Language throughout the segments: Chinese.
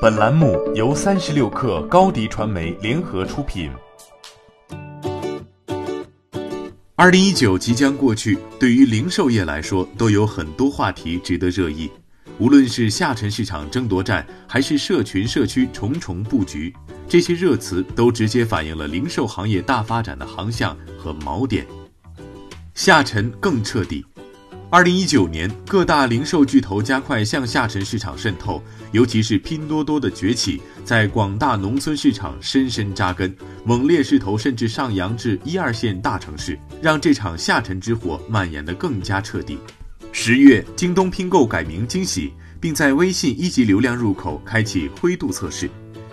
本栏目由三十六氪高低传媒联合出品。二零一九即将过去，对于零售业来说，都有很多话题值得热议。无论是下沉市场争夺战，还是社群社区重重布局，这些热词都直接反映了零售行业大发展的航向和锚点。下沉更彻底。二零一九年，各大零售巨头加快向下沉市场渗透，尤其是拼多多的崛起，在广大农村市场深深扎根，猛烈势头甚至上扬至一二线大城市，让这场下沉之火蔓延得更加彻底。十月，京东拼购改名惊喜，并在微信一级流量入口开启灰度测试。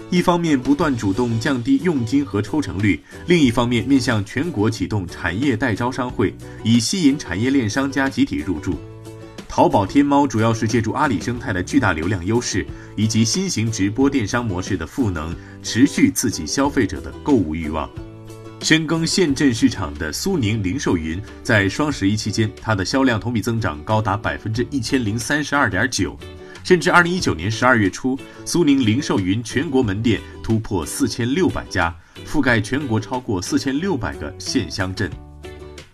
一方面不断主动降低佣金和抽成率，另一方面面向全国启动产业代招商会，以吸引产业链商家集体入驻。淘宝天猫主要是借助阿里生态的巨大流量优势，以及新型直播电商模式的赋能，持续刺激消费者的购物欲望。深耕县镇市场的苏宁零售云，在双十一期间，它的销量同比增长高达百分之一千零三十二点九。甚至二零一九年十二月初，苏宁零售云全国门店突破四千六百家，覆盖全国超过四千六百个县乡镇。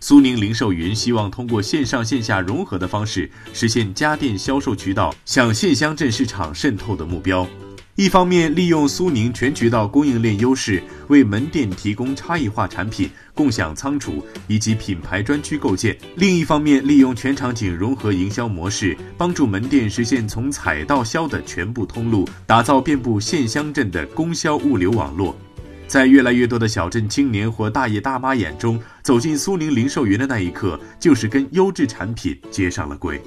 苏宁零售云希望通过线上线下融合的方式，实现家电销售渠道向县乡镇市场渗透的目标。一方面利用苏宁全渠道供应链优势，为门店提供差异化产品、共享仓储以及品牌专区构建；另一方面利用全场景融合营销模式，帮助门店实现从采到销的全部通路，打造遍布县乡镇的供销物流网络。在越来越多的小镇青年或大爷大妈眼中，走进苏宁零售云的那一刻，就是跟优质产品接上了轨。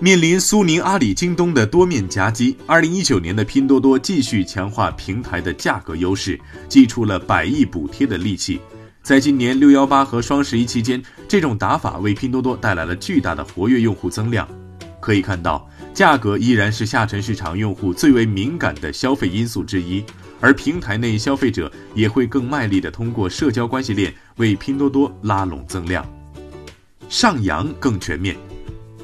面临苏宁、阿里、京东的多面夹击，二零一九年的拼多多继续强化平台的价格优势，祭出了百亿补贴的利器。在今年六幺八和双十一期间，这种打法为拼多多带来了巨大的活跃用户增量。可以看到，价格依然是下沉市场用户最为敏感的消费因素之一，而平台内消费者也会更卖力地通过社交关系链为拼多多拉拢增量。上扬更全面。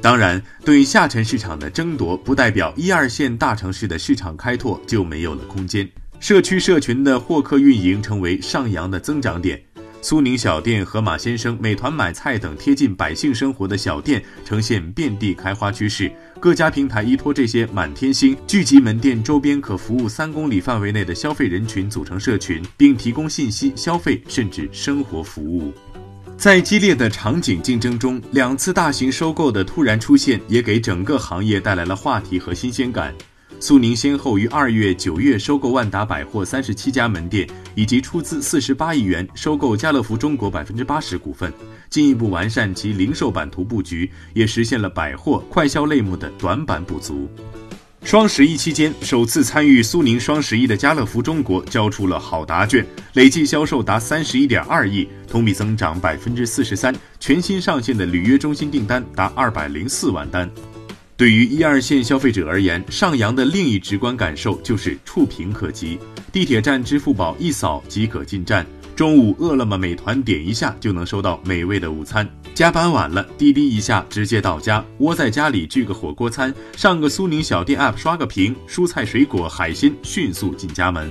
当然，对下沉市场的争夺，不代表一二线大城市的市场开拓就没有了空间。社区社群的获客运营成为上扬的增长点。苏宁小店、盒马鲜生、美团买菜等贴近百姓生活的小店呈现遍地开花趋势。各家平台依托这些满天星，聚集门店周边可服务三公里范围内的消费人群，组成社群，并提供信息、消费甚至生活服务。在激烈的场景竞争中，两次大型收购的突然出现，也给整个行业带来了话题和新鲜感。苏宁先后于二月、九月收购万达百货三十七家门店，以及出资四十八亿元收购家乐福中国百分之八十股份，进一步完善其零售版图布局，也实现了百货快销类目的短板补足。双十一期间，首次参与苏宁双十一的家乐福中国交出了好答卷，累计销售达三十一点二亿，同比增长百分之四十三。全新上线的履约中心订单达二百零四万单。对于一二线消费者而言，上扬的另一直观感受就是触屏可及，地铁站支付宝一扫即可进站。中午，饿了么、美团点一下就能收到美味的午餐；加班晚了，滴滴一下直接到家。窝在家里聚个火锅餐，上个苏宁小店 App 刷个屏，蔬菜、水果、海鲜迅速进家门。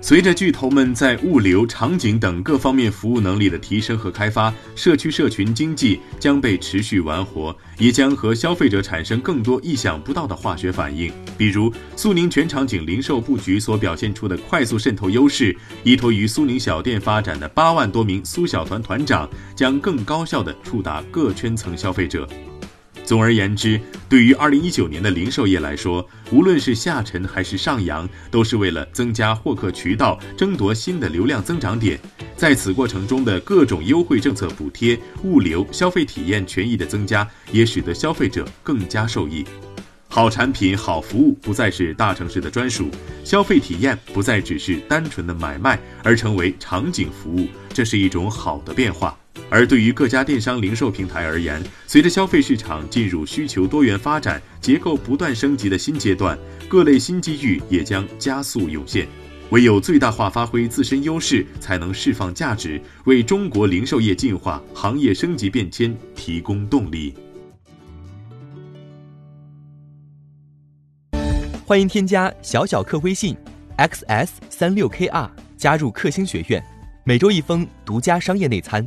随着巨头们在物流、场景等各方面服务能力的提升和开发，社区社群经济将被持续玩活，也将和消费者产生更多意想不到的化学反应。比如，苏宁全场景零售布局所表现出的快速渗透优势，依托于苏宁小店发展的八万多名苏小团团长，将更高效地触达各圈层消费者。总而言之，对于二零一九年的零售业来说，无论是下沉还是上扬，都是为了增加获客渠道，争夺新的流量增长点。在此过程中的各种优惠政策补贴、物流、消费体验权益的增加，也使得消费者更加受益。好产品、好服务不再是大城市的专属，消费体验不再只是单纯的买卖，而成为场景服务，这是一种好的变化。而对于各家电商零售平台而言，随着消费市场进入需求多元发展、结构不断升级的新阶段，各类新机遇也将加速涌现。唯有最大化发挥自身优势，才能释放价值，为中国零售业进化、行业升级变迁提供动力。欢迎添加小小客微信，xs 三六 kr，加入克星学院，每周一封独家商业内参，